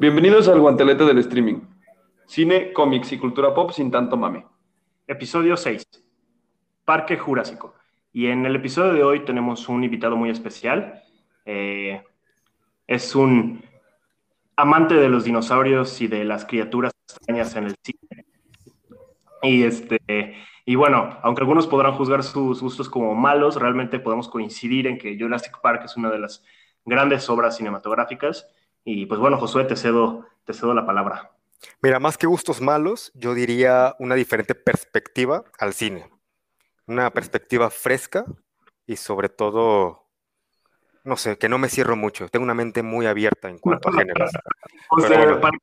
Bienvenidos al guantelete del streaming. Cine, cómics y cultura pop sin tanto mame. Episodio 6. Parque Jurásico. Y en el episodio de hoy tenemos un invitado muy especial. Eh, es un amante de los dinosaurios y de las criaturas extrañas en el cine. Y, este, y bueno, aunque algunos podrán juzgar sus gustos como malos, realmente podemos coincidir en que Jurassic Park es una de las grandes obras cinematográficas. Y pues bueno, Josué, te cedo, te cedo la palabra. Mira, más que gustos malos, yo diría una diferente perspectiva al cine. Una perspectiva fresca y sobre todo, no sé, que no me cierro mucho. Tengo una mente muy abierta en cuanto a géneros. O sea, para,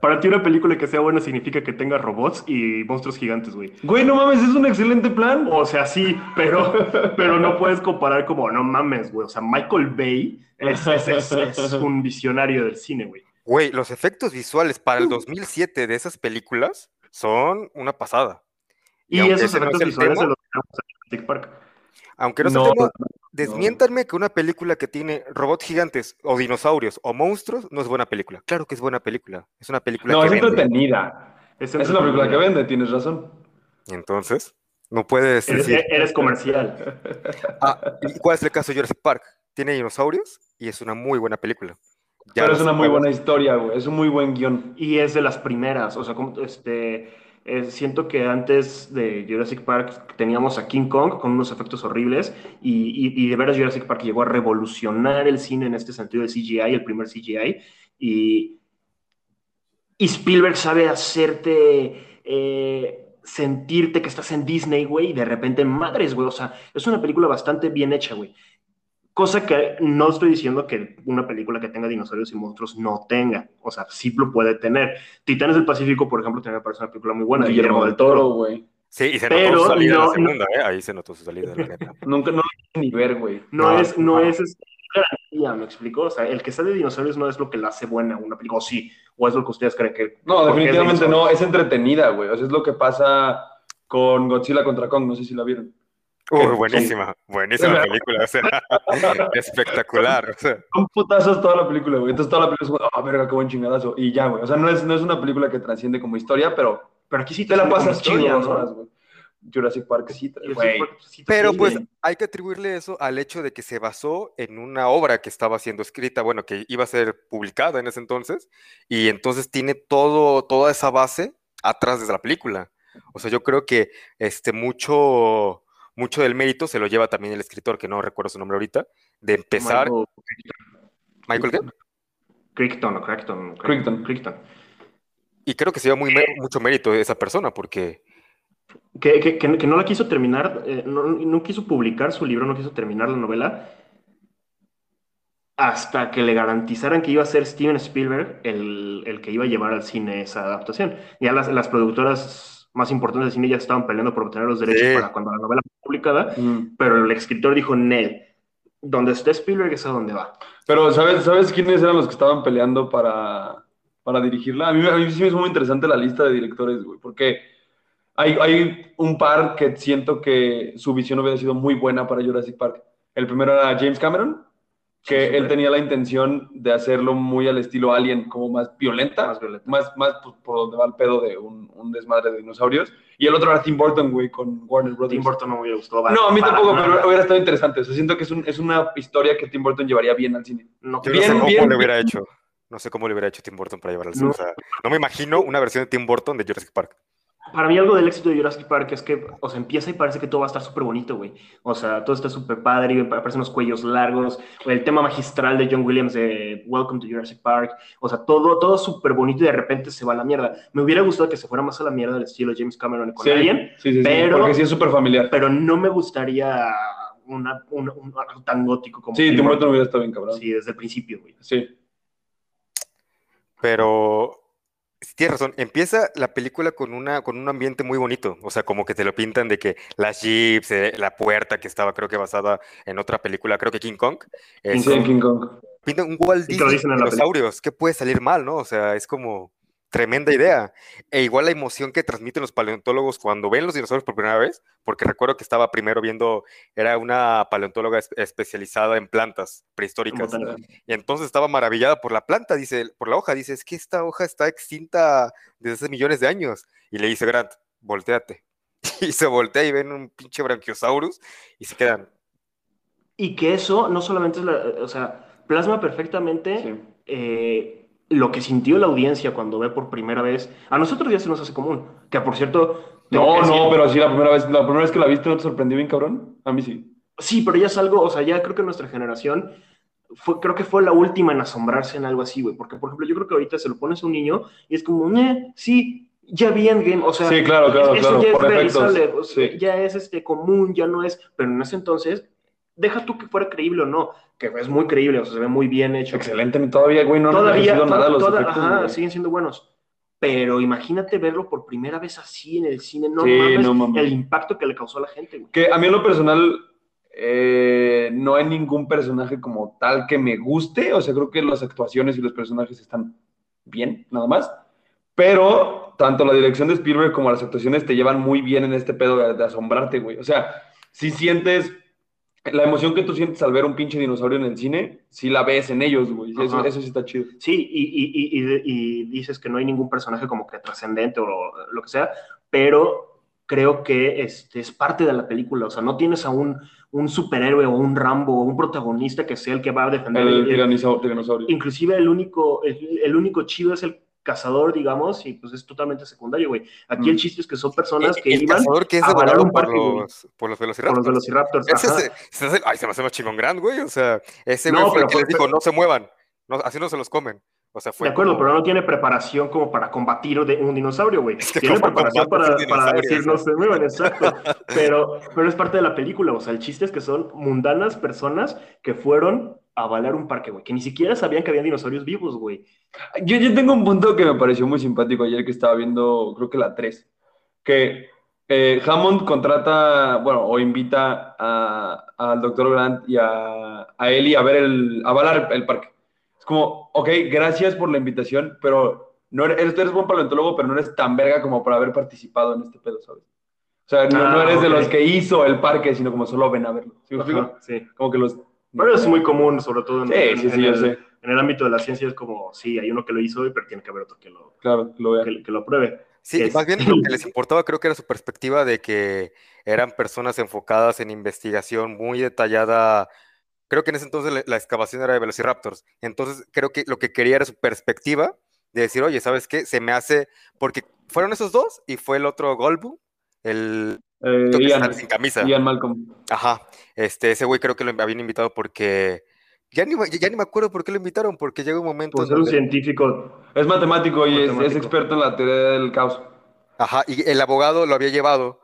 para, ti una película que sea buena significa que tenga robots y monstruos gigantes, güey. Güey, no mames, es un excelente plan. O sea, sí, pero, pero no puedes comparar como, no mames, güey. O sea, Michael Bay es, es, es, es un visionario del cine, güey. Güey, los efectos visuales para el 2007 de esas películas son una pasada. Y, y esos efectos no visuales tema, de los Jurassic Park. Aunque no, no, tema, desmiéntanme no. que una película que tiene robots gigantes o dinosaurios o monstruos no es buena película. Claro que es buena película. Es una película no, que es vende. entretenida. Es, es una película que vende, tienes razón. Entonces, no puedes eres, decir... Eres comercial. Ah, ¿y ¿Cuál es el caso de Jurassic Park? Tiene dinosaurios y es una muy buena película. Ya Pero es una muy buena historia, güey. Es un muy buen guion. Y es de las primeras. O sea, como este. Eh, siento que antes de Jurassic Park teníamos a King Kong con unos efectos horribles. Y, y, de veras Jurassic Park llegó a revolucionar el cine en este sentido de CGI, el primer CGI. Y, y Spielberg sabe hacerte. Eh, sentirte que estás en Disney, güey, y de repente madres, güey. O sea, es una película bastante bien hecha, güey. Cosa que no estoy diciendo que una película que tenga dinosaurios y monstruos no tenga. O sea, sí lo puede tener. Titanes del Pacífico, por ejemplo, también me parece una película muy buena. Guillermo, del Toro, güey. Sí, y se notó Pero su salida no, la segunda, no, ¿eh? Ahí se notó su salida, la neta. Nunca, no lo ni ver, güey. No, no, es, no, es garantía, ¿me explico? O sea, el que sale de dinosaurios no es lo que la hace buena una película, o sí, o es lo que ustedes creen que... No, definitivamente es no, es entretenida, güey. O sea, es lo que pasa con Godzilla contra Kong, no sé si la vieron. Uh, buenísima, buenísima película, o sea, espectacular. O sea. Son putazos toda la película, güey. Entonces toda la película es como, ah, oh, verga, qué buen chingadazo. Y ya, güey. O sea, no es, no es una película que trasciende como historia, pero, pero aquí sí te la pasas chido güey. Jurassic Park sí, güey. Pero pues hay que atribuirle eso al hecho de que se basó en una obra que estaba siendo escrita, bueno, que iba a ser publicada en ese entonces, y entonces tiene todo, toda esa base atrás de la película. O sea, yo creo que este mucho mucho del mérito se lo lleva también el escritor, que no recuerdo su nombre ahorita, de empezar. Michael, ¿Michael qué? Crichton, Crichton, Crichton. Crichton. Y creo que se lleva muy, mucho mérito de esa persona, porque. Que, que, que, que no la quiso terminar, eh, no, no, quiso publicar su libro, no quiso terminar la novela, hasta que le garantizaran que iba a ser Steven Spielberg el, el que iba a llevar al cine esa adaptación. Ya las, las productoras más importantes de cine ya estaban peleando por obtener los derechos sí. para cuando la novela fue publicada, mm. pero el escritor dijo, Ned, donde esté Spielberg es a donde va. Pero, ¿sabes, ¿sabes quiénes eran los que estaban peleando para, para dirigirla? A mí, a mí sí me es muy interesante la lista de directores, güey, porque hay, hay un par que siento que su visión hubiera sido muy buena para Jurassic Park. El primero era James Cameron, que sí, él tenía la intención de hacerlo muy al estilo Alien, como más violenta, Más violenta. más, más pues, por donde va el pedo de un, un, desmadre de dinosaurios. Y el otro era Tim Burton, güey, con Warner Brothers. Tim Burton no me hubiera gustado. No, a mí tampoco, nada. pero hubiera estado interesante. O sea, siento que es, un, es una historia que Tim Burton llevaría bien al cine. No, Yo bien, no sé cómo bien, le hubiera bien. hecho. No sé cómo le hubiera hecho Tim Burton para llevar al cine. No. O sea, no me imagino una versión de Tim Burton de Jurassic Park para mí algo del éxito de Jurassic Park es que, o sea, empieza y parece que todo va a estar súper bonito, güey. O sea, todo está súper padre, y aparecen unos cuellos largos, el tema magistral de John Williams de Welcome to Jurassic Park, o sea, todo, todo súper bonito y de repente se va a la mierda. Me hubiera gustado que se fuera más a la mierda del estilo James Cameron con sí, Alien, sí, sí, pero, porque sí es súper familiar. Pero no me gustaría una, una, un algo tan gótico como... Sí, Tim Burton hubiera estado bien cabrón. Sí, desde el principio, güey. Sí. Pero tienes razón, empieza la película con, una, con un ambiente muy bonito, o sea, como que te lo pintan de que las jeeps, eh, la puerta que estaba creo que basada en otra película, creo que King Kong. Eh, sí, King Kong. Pintan un Walt Disney de dinosaurios, ¿qué puede salir mal, no? O sea, es como, tremenda idea. E igual la emoción que transmiten los paleontólogos cuando ven los dinosaurios por primera vez, porque recuerdo que estaba primero viendo, era una paleontóloga especializada en plantas prehistóricas. Y entonces estaba maravillada por la planta, dice, por la hoja, dice, es que esta hoja está extinta desde hace millones de años. Y le dice Grant, volteate. Y se voltea y ven un pinche Brachiosaurus y se quedan. Y que eso no solamente es la, o sea, plasma perfectamente eh, lo que sintió la audiencia cuando ve por primera vez. A nosotros ya se nos hace común. Que por cierto. No, no, pero sí, la primera vez, la primera vez que la viste, ¿no te sorprendió bien, cabrón? A mí sí. Sí, pero ya es algo, o sea, ya creo que nuestra generación fue, creo que fue la última en asombrarse en algo así, güey. Porque, por ejemplo, yo creo que ahorita se lo pones a un niño y es como, eh, sí, ya vi Endgame, o sea, sí, claro, claro, eso ya es ya es este común, ya no es, pero en ese entonces deja tú que fuera creíble o no, que es muy creíble, o sea, se ve muy bien hecho. Excelente, todavía, güey, no todavía, han nada los efectos, ajá, siguen siendo buenos. Pero imagínate verlo por primera vez así en el cine, no, mames, el impacto que le causó a la gente, güey. Que a mí en lo personal eh, no hay ningún personaje como tal que me guste, o sea, creo que las actuaciones y los personajes están bien, nada más. Pero tanto la dirección de Spielberg como las actuaciones te llevan muy bien en este pedo de, de asombrarte, güey. O sea, si sientes la emoción que tú sientes al ver un pinche dinosaurio en el cine, sí la ves en ellos, güey. Eso, eso, sí está chido. Sí, y, y, y, dices que no hay ningún personaje como que trascendente o lo que sea, pero creo que este, es parte de la película. O sea, no tienes a un, un superhéroe o un Rambo o un protagonista que sea el que va a defender el, el, dinosaurio. Inclusive el único, el, el único chido es el cazador, digamos, y pues es totalmente secundario, güey. Aquí el mm. chiste es que son personas que iban cazador que es a un parque, por los, por los velociraptors. Por los velociraptors, ese, ese, ay, se me hace más chingón grande, güey, o sea, ese güey fue el que les dijo, no se muevan, no, así no se los comen. O sea, fue de acuerdo, pero no tiene preparación como para combatir un dinosaurio, güey. tiene preparación para, para, decir no se muevan, exacto. pero, pero es parte de la película, o sea, el chiste es que son mundanas personas que fueron a bailar un parque, güey, que ni siquiera sabían que había dinosaurios vivos, güey. Yo, yo tengo un punto que me pareció muy simpático ayer que estaba viendo, creo que la 3, que eh, Hammond contrata, bueno, o invita al doctor Grant y a, a Ellie a ver el, a bailar el parque. Es como, ok, gracias por la invitación, pero no eres, eres buen paleontólogo, pero no eres tan verga como para haber participado en este pedo, ¿sabes? O sea, no, no ah, eres de los que hizo el parque, sino como solo ven a verlo. ¿Sí Sí. Como que los pero es muy común, sobre todo en, el, ámbito de la ciencia, es como, sí, hay uno que lo hizo, pero tiene que haber otro que lo, claro, lo, vea. Que, lo pruebe. Sí, más bien lo que les importaba creo que era su perspectiva de que eran personas enfocadas en investigación muy detallada. Creo que en ese entonces la, excavación era de Velociraptors. Entonces creo que lo que quería era su perspectiva de decir, oye, ¿sabes qué? Se me hace, porque fueron esos dos y fue el otro Golbu, el eh, Ian, sin camisa. Ian Malcolm. Ajá. Este, ese güey creo que lo habían invitado porque. Ya ni, ya ni me acuerdo por qué lo invitaron, porque llega un momento. Pues es un científico. Es matemático y Es, experto en la teoría del caos. Ajá, y el abogado lo había llevado,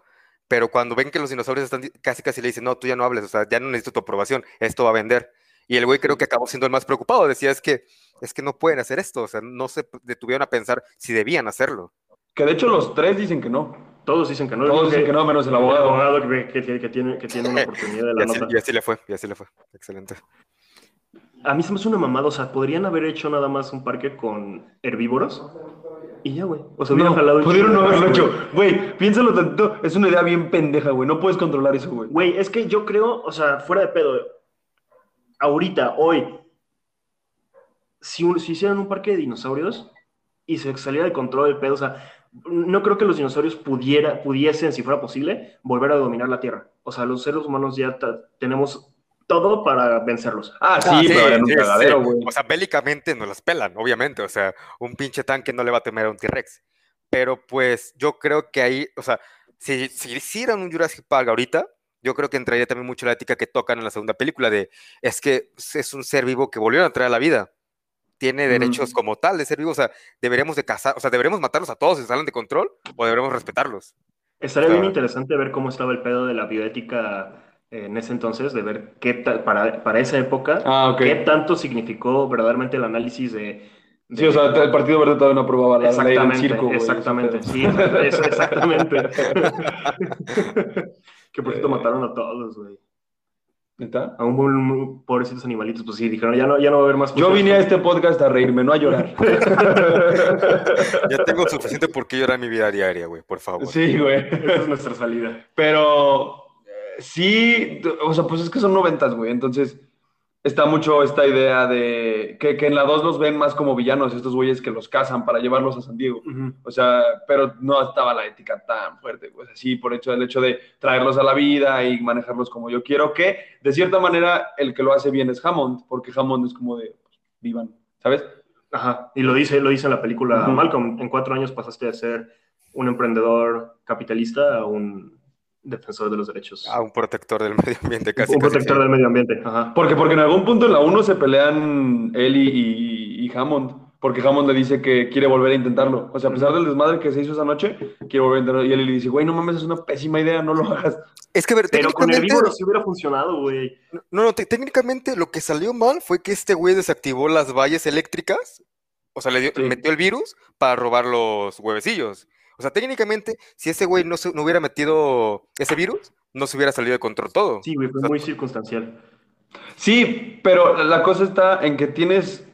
pero cuando ven que los dinosaurios están casi casi le dicen, no, tú ya no hables, o sea, ya no necesito tu aprobación, esto va a vender. Y el güey creo que acabó siendo el más preocupado, decía, es que, es que no pueden hacer esto, o sea, no se detuvieron a pensar si debían hacerlo. Que de hecho los tres dicen que no. Todos dicen que no. Todos dicen que, no, menos el abogado. El abogado que, que, tiene, que tiene una oportunidad de la y así, nota. Y así le fue, y así le fue. Excelente. A mí se me hace una mamada, o sea, podrían haber hecho nada más un parque con herbívoros y ya, güey. O sea, hubieran jalado. Pudieron no haberlo hecho. Güey, piénsalo tanto. Es una idea bien pendeja, güey. No puedes controlar eso, güey. Güey, es que yo creo, o sea, fuera de pedo. Ahorita, hoy, si, si hicieran un parque de dinosaurios y se saliera de control el pedo, o sea, no creo que los dinosaurios pudiera, pudiesen, si fuera posible, volver a dominar la Tierra. O sea, los seres humanos ya tenemos todo para vencerlos. Ah, sí, pero un cagadero, güey. O sea, bélicamente nos las pelan, obviamente. O sea, un pinche tanque no le va a temer a un T-Rex. Pero pues yo creo que ahí, o sea, si, si hicieran un Jurassic Park ahorita, yo creo que entraría también mucho la ética que tocan en la segunda película de, es que es un ser vivo que volvió a traer a la vida tiene derechos como tal de ser vivo. O sea, deberíamos de cazar, o sea, deberíamos matarlos a todos si salen de control o deberíamos respetarlos. Estaría bien interesante ver cómo estaba el pedo de la bioética en ese entonces, de ver qué tal, para, para esa época, ah, qué tanto significó verdaderamente el análisis de, Sí, o sea, el Partido Verde todavía no aprobaba la ley del circo. Exactamente, sí, exactamente. que por cierto mataron a todos, güey. ¿Neta? A un buen- pobrecitos animalitos, pues sí, dijeron, ya no, ya no va a haber más. Yo vine a este podcast a reírme, no a llorar. Ya tengo suficiente por qué llorar en mi vida diaria, güey, por favor. Sí, güey. Esta es nuestra salida. Pero eh, sí, o sea, pues es que son noventas, güey. Entonces está mucho esta idea de que, que en la 2 los ven más como villanos, estos güeyes que los cazan para llevarlos a San Diego. O sea, pero no estaba la ética tan fuerte, pues así, por hecho del hecho de traerlos a la vida y manejarlos como yo quiero, que de cierta manera el que lo hace bien es Hammond, porque Hammond es como de, pues, vivan, ¿sabes? Ajá, y lo dice, lo dice en la película. Malcolm. En cuatro años pasaste de ser un emprendedor capitalista a un defensor de los derechos. A un protector del medio ambiente, casi. un casi, protector sí. del medio ambiente. Ajá. Porque, porque en algún punto en la 1 se pelean él y, y- y Hammond, porque Hammond le dice que quiere volver a intentarlo. O sea, a pesar del desmadre que se hizo esa noche, quiere volver a intentarlo. Y él le dice, güey, no mames, es una pésima idea, no lo hagas. Es que, a ver, Pero con sí hubiera funcionado, güey. no, no, te- técnicamente lo que salió mal fue que este güey desactivó las vallas eléctricas, o sea, le dio- Sí. metió el virus para robar los huevecillos. O sea, técnicamente, si ese güey no, se- no hubiera metido ese virus, no se hubiera salido de control todo. Sí, güey, fue muy circunstancial. Sí, pero la cosa está en que tienes,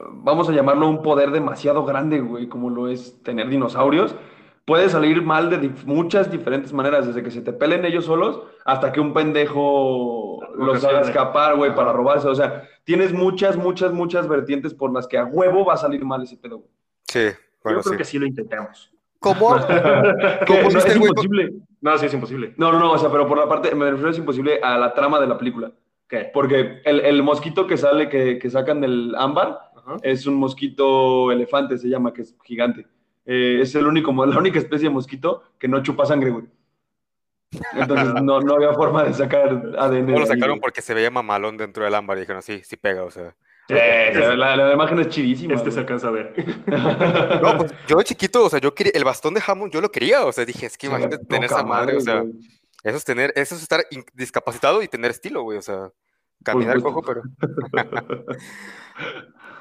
vamos a llamarlo un poder demasiado grande, güey, como lo es tener dinosaurios. Puede salir mal de dif- muchas diferentes maneras, desde que se te pelen ellos solos hasta que un pendejo los haga escapar, güey, para robarse. O sea, tienes muchas, muchas, muchas vertientes por las que a huevo va a salir mal ese pedo, güey. Sí, bueno, Yo creo sí. que sí lo intentamos. ¿Cómo? ¿Cómo no, es imposible. No, sí, es imposible. No, no, no, o sea, pero por la parte, me refiero es imposible a la trama de la película. ¿Qué? Porque el, el mosquito que sale, que, que sacan del ámbar, Ajá. es un mosquito elefante, se llama, que es gigante. Eh, es el único, la única especie de mosquito que no chupa sangre, güey. Entonces no, no había forma de sacar ADN. No lo sacaron porque se veía mamalón dentro del ámbar y dijeron, sí, sí pega, o sea. Sí, la, la imagen es chidísima. Este se güey. alcanza a ver. No, pues yo de chiquito, o sea, yo quería, el bastón de Hammond, yo lo quería, o sea, dije, es que Sí, imagínate tener esa madre, o sea, güey. eso es tener, eso es estar in- discapacitado y tener estilo, güey, o sea, caminar supuesto. cojo, pero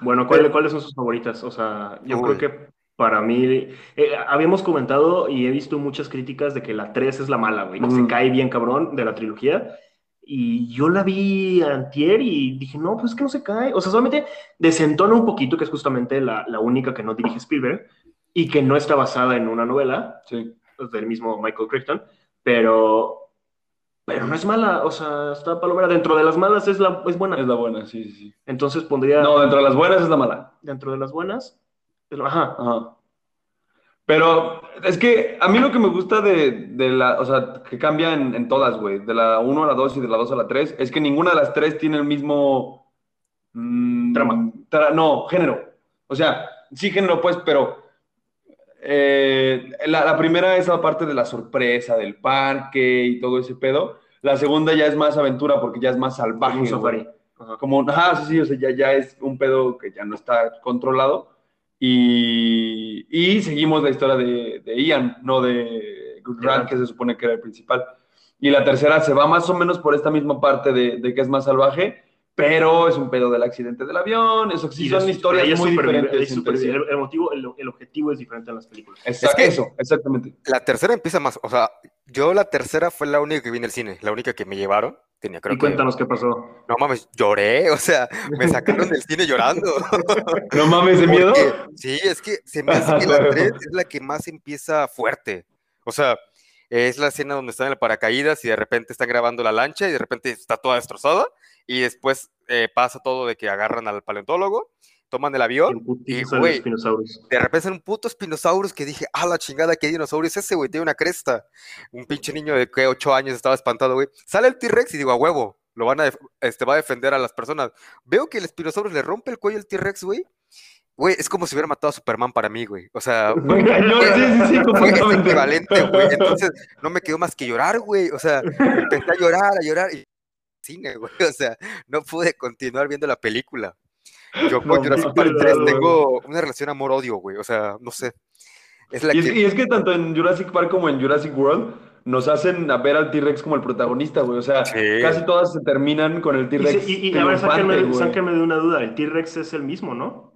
Bueno, ¿cuál- ¿cuáles son sus favoritas? O sea, yo Uy. creo que para mí, eh, habíamos comentado y he visto muchas críticas de que la 3 es la mala, güey, que se cae bien cabrón de la trilogía. Y yo la vi antier y dije, no, pues es que no se cae. O sea, solamente desentona un poquito, que es justamente la, la única que no dirige Spielberg y que no está basada en una novela Sí. del mismo Michael Crichton, pero, pero no es mala. O sea, está palomera. Dentro de las malas es, la, es buena. Es la buena, sí, sí, sí. Entonces pondría No, dentro de las buenas es la mala. dentro de las buenas. Ajá. Ajá. Pero es que a mí lo que me gusta de, de la, o sea, que cambia en, en todas, güey, de la 1 a la 2 y de la 2 a la 3, es que ninguna de las tres tiene el mismo... mm, Trama. tra- no, género. O sea, sí género, pues, pero eh, la, la primera es la parte de la sorpresa del parque y todo ese pedo. La segunda ya es más aventura porque ya es más salvaje. Como, ajá, sí, sí, o sea, ya, ya es un pedo que ya no está controlado. Y, y seguimos la historia de, de Ian, no de Grant, que se supone que era el principal. Y la tercera se va más o menos por esta misma parte de, de que es más salvaje, pero es un pedo del accidente del avión. Eso sí, son es- historias es muy supervive- diferentes. es el, el motivo, el, el objetivo es diferente en las películas. Exacto, Es que- eso, exactamente. la tercera empieza más, o sea, yo la tercera fue la única que vi en el cine, la única que me llevaron, tenía creo y que, cuéntanos qué pasó. no mames, lloré, o sea, me sacaron del cine llorando. No mames, de miedo. Porque- sí, es que se me hace que la 3 es la que más empieza fuerte. O sea, es la escena donde están en el paracaídas y de repente están grabando la lancha y de repente está toda destrozada y después eh, pasa todo de que agarran al paleontólogo, toman el avión, y, güey, de repente un puto espinosaurus que dije, ah, la chingada, ¿qué dinosaurio es ese, güey? Tiene una cresta. Un pinche niño de que 8 años estaba espantado, güey. Sale el T-Rex y digo, a huevo, lo van a, este, va a defender a las personas. Veo que el espinosaurus le rompe el cuello al T-Rex, güey. Güey, es como si hubiera matado a Superman para mí, güey. O sea, Güey, cañón, sí, sí, sí, equivalente, güey. Entonces, no me quedó más que llorar, güey. O sea, empecé a llorar, a llorar. Y cine, güey. O sea, no pude continuar viendo la película. Yo con No, Jurassic Park 3 pedo, tengo una relación amor-odio, güey. O sea, no sé. Es la Y es, que... y es que tanto en Jurassic Park como en Jurassic World nos hacen a ver al T-Rex como el protagonista, güey. O sea, Sí. casi todas se terminan con el T-Rex. y- y, a ver, sáquenme, sáquenme de una duda. El T-Rex es el mismo, ¿no?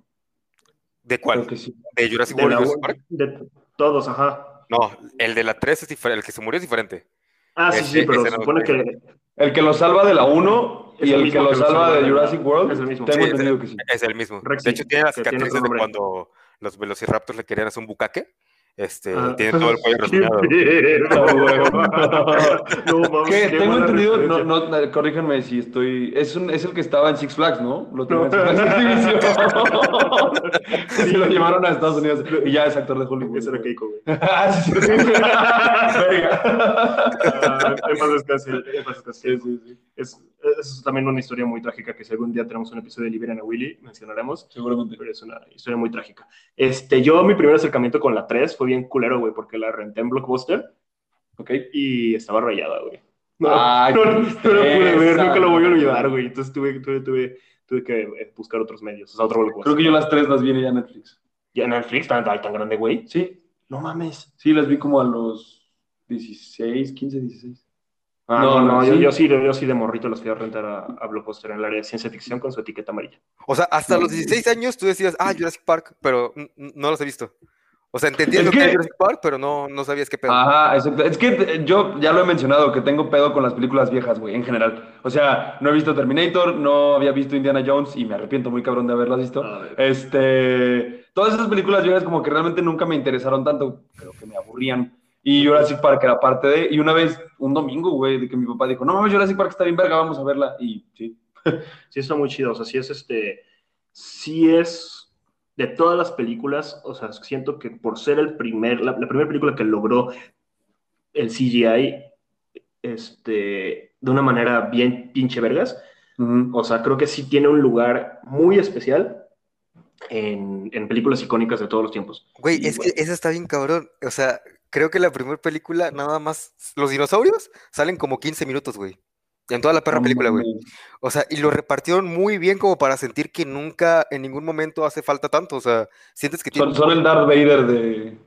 ¿De cuál? Creo que sí. ¿De Jurassic De, World y Jurassic Park? de todos, ajá. No, el de la 3 es diferente. El que se murió es diferente. Ah, sí, sí, pero se supone que El que lo salva de la 1 Es y el el que lo salva salva de Jurassic World. es el mismo. Tengo Sí, entendido que sí. Es el mismo. Rexy, de hecho, tiene las cicatrices de cuando los velociraptors le querían hacer un bucaque. Este, Ah. tiene todo el cuello Qué rasguñado. verga. No, Que qué tengo entendido, no, no, corríjanme si estoy. Es, un, es el que estaba en Six Flags, ¿no? Lo tenían en Six Flags. Se lo llevaron a Estados Unidos y ya es actor de Hollywood. Ese era. Keiko, güey. Ah, sí, sí, sí. Verga. Ah, en paz descanse, en paz descanse. Sí, sí, sí. Es, es también una historia muy trágica que si algún día tenemos un episodio de Liberen a Willy, mencionaremos. Seguramente. Pero es una historia muy trágica. Este, yo, mi primer acercamiento con la 3 fue bien culero, güey, porque la renté en Blockbuster Ok. y estaba rayada, güey. No, Ay, no, qué no la pude ver, nunca lo voy a olvidar, güey. Entonces tuve, tuve, tuve, tuve que eh, buscar otros medios, o sea, otro Blockbuster. Creo que yo las tres las vi ya en Netflix. ¿Ya en Netflix tan, tan, tan grande, güey? Sí, No mames. sí, las vi como a los 16, 15, 16. Ah, No, no, no, no, yo, sí. yo sí, yo sí de morrito los fui a rentar a, a Blockbuster en el área de ciencia ficción con su etiqueta amarilla. O sea, hasta No. los 16 años tú decías, ah, Jurassic Park, pero no los he visto. O sea, entendías lo que que- era Jurassic Park, pero no, no sabías qué pedo. Ajá, exacto. Es que eh, yo ya lo he mencionado, que tengo pedo con las películas viejas, güey, en general. O sea, no he visto Terminator, no había visto Indiana Jones y me arrepiento muy cabrón de haberlas visto. Este, todas esas películas viejas como que realmente nunca me interesaron tanto, creo que me aburrían. Y Jurassic Park era parte de, y una vez, un domingo, güey, de que mi papá dijo, no mames, Jurassic Park está bien verga, vamos a verla. Y sí, Sí está muy chido, o sea, sí es este, sí es de todas las películas, o sea, siento que por ser el primer, la, la primera película que logró el CGI, este, de una manera bien pinche vergas, Ujú. o sea, creo que sí tiene un lugar muy especial en, en películas icónicas de todos los tiempos. Güey, Y, es que esa está bien cabrón. O sea, creo que la primera película, nada más, los dinosaurios salen como 15 minutos, güey. En toda la perra película, güey. O sea, y lo repartieron muy bien como para sentir que nunca, en ningún momento hace falta tanto. O sea, sientes que tiene Son, son el Darth Vader de,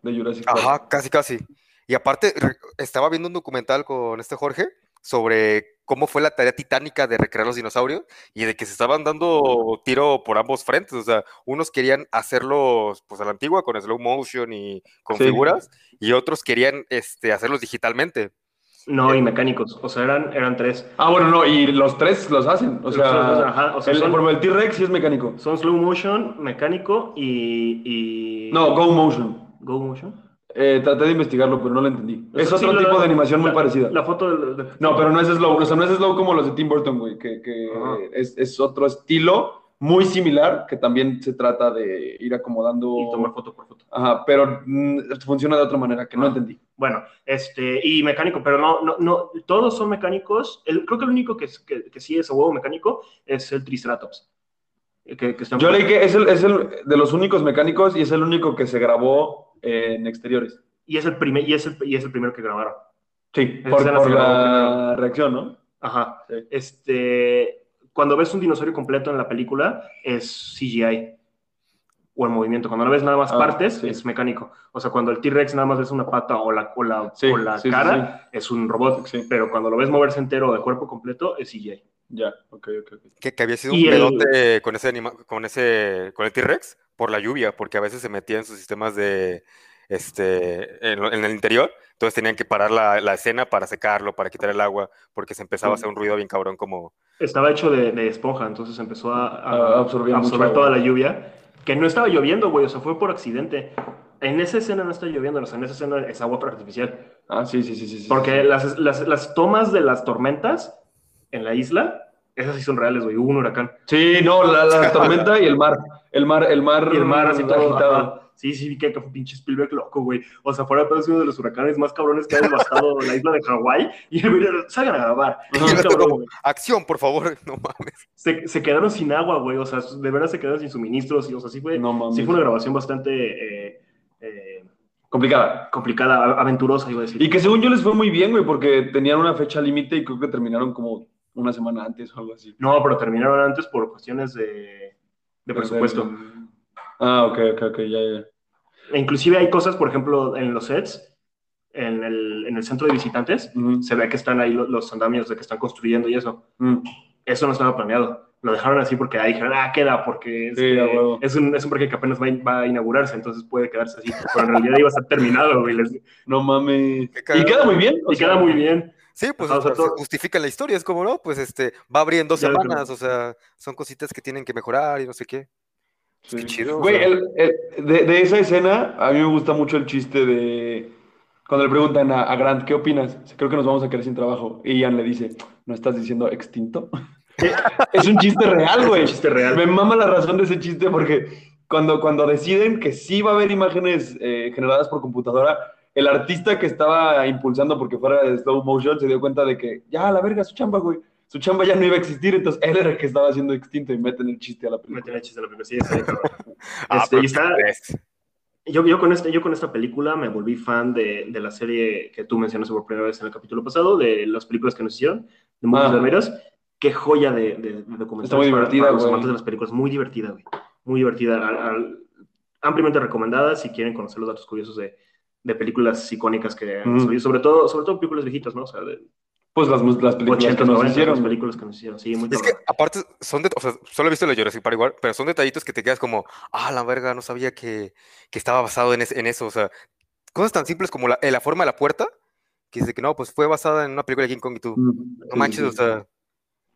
de Jurassic Park. Ajá, casi, casi. Y aparte, estaba viendo un documental con este Jorge sobre cómo fue la tarea titánica de recrear los dinosaurios y de que se estaban dando tiro por ambos frentes. O sea, unos querían hacerlos pues a la antigua con slow motion y con Sí. figuras y otros querían este, hacerlos digitalmente. No, y mecánicos, o sea, eran, eran tres. Ah, bueno, no, y los tres los hacen. O Los sea, los ajá, o sea, el, son- el T-Rex sí es mecánico. Son slow motion, mecánico y... y... No, Go Motion. Go motion. Eh, traté de investigarlo, pero no lo entendí. Es Sí, otro tipo de animación muy la- parecida. La foto del- No, pero no es slow. O sea, no es slow como los de Tim Burton, güey. Que, es, es otro estilo muy similar que también se trata de ir acomodando. Y tomar foto por foto. Ajá, pero mm, funciona de otra manera que no Ah. entendí. Bueno, este, y mecánico, pero no, no, no, todos son mecánicos. El, creo que el único que, es- que, que sí es a huevo mecánico es el Triceratops. Eh, Que, que Yo leí que es el, es el de los únicos mecánicos y es el único que se grabó en exteriores. Y es el, primer, y, es el, y es el primero que grabaron. Sí, por, por grabó la reacción, ¿no? Ajá. Sí. Este, cuando ves un dinosaurio completo en la película, es CGI. O el movimiento. Cuando no ves nada más Ah, partes, sí. es mecánico. O sea, cuando el T-Rex nada más ves una pata o la, o la, Sí, o la cara, es un robot. Pero cuando lo ves moverse entero de cuerpo completo, es CGI. Ya, ok, ok, ok. Que, que había sido un el- pedote con ese anima- con ese, con el T-Rex por la lluvia, porque a veces se metía en sus sistemas de este en, en el interior, entonces tenían que parar la, la escena para secarlo, para quitar el agua, porque se empezaba a hacer un ruido bien cabrón como Estaba hecho de, de esponja, entonces empezó a, a- Ah, a mucho absorber agua. toda la lluvia. Que no estaba lloviendo, güey, o sea, fue por accidente. En esa escena no está lloviendo, o sea, en esa escena es agua artificial. Ah, sí, sí, sí, sí. sí, Porque sí. las, las, las tomas de las tormentas en la isla, esas sí son reales, güey. Hubo un huracán. Sí, no, la, la tormenta y el mar. El mar, el mar. Y el mar así todo agitado. ajá. Sí, sí, vi que fue pinche Spielberg loco, güey. O sea, fuera todo uno de los huracanes más cabrones que ha devastado la isla de Hawái. Y el güey, salgan a grabar. El otro cabrón, acción, por favor, no mames. se, se quedaron sin agua, güey. O sea, de verdad se quedaron sin suministros. Y, o sea, sí fue, No mames. sí fue una grabación bastante eh, eh, Complicada. complicada, aventurosa, iba a decir. Y que según yo les fue muy bien, güey, porque tenían una fecha límite y creo que terminaron como una semana antes o algo así. No, pero terminaron antes por cuestiones de, de presupuesto. Ah, ok, ok, ok, ya, ya. E inclusive hay cosas, por ejemplo, en los sets, en el, en el centro de visitantes, se ve que están ahí lo- los, andamios de que están construyendo y eso. Mm. Eso no estaba planeado. lo dejaron así porque ahí dijeron, ah, queda, porque es, Sí, huevo. es, un, es un parque que apenas va, a- va a inaugurarse, entonces puede quedarse así. Pero en realidad iba a estar terminado, güey. les- No mames. Y queda muy bien. y sea, queda muy bien. Sí, pues o sea, o se justifica la historia, es como, no, pues este, va a abrir en dos semanas, o sea, son cositas que tienen que mejorar y no sé qué. Sí. Qué chido, o Güey, sea. el- el- de, de esa escena, a mí me gusta mucho el chiste de. Cuando le preguntan a, a Grant, ¿qué opinas? Creo que nos vamos a quedar sin trabajo. Y Ian le dice, ¿no estás diciendo extinto? es un chiste real, güey. un chiste real. Me mama la razón de ese chiste porque cuando, cuando deciden que sí va a haber imágenes eh, generadas por computadora, el artista que estaba impulsando porque fuera de slow motion se dio cuenta de que ya, a la verga, su chamba, güey. Su chamba ya no iba a existir, entonces él era el que estaba haciendo extinto y meten el chiste a la película. Meten el chiste en la película, sí, está bien, cabrón. Ah, Este, está- ¿qué crees? Yo, yo, con este, yo con esta película me volví fan de, de la serie que tú mencionaste por primera vez en el capítulo pasado, de las películas que nos hicieron, de Ah. Vermeros. Qué joya de, de, de documentales Está muy para- divertida, para los güey. amantes de las películas. Muy divertida, güey. Muy divertida. Al- al- ampliamente recomendada si quieren conocer los datos curiosos de, de películas icónicas que han subido. Sobre todo, sobre todo películas viejitas, ¿no? O sea, de Pues las, mus- las películas 80, que nos 90, hicieron. las películas que nos hicieron. Sí, muy Es que aparte son de, o sea, solo he visto la Jurassic Park igual, pero son detallitos que te quedas como, ah, la verga, no sabía que, que estaba basado en, es- en eso, o sea, cosas tan simples como la, eh, la forma de la puerta, que dice que no, pues fue basada en una película de King Kong y tú, Mm, no sí, manches, sí, o sea,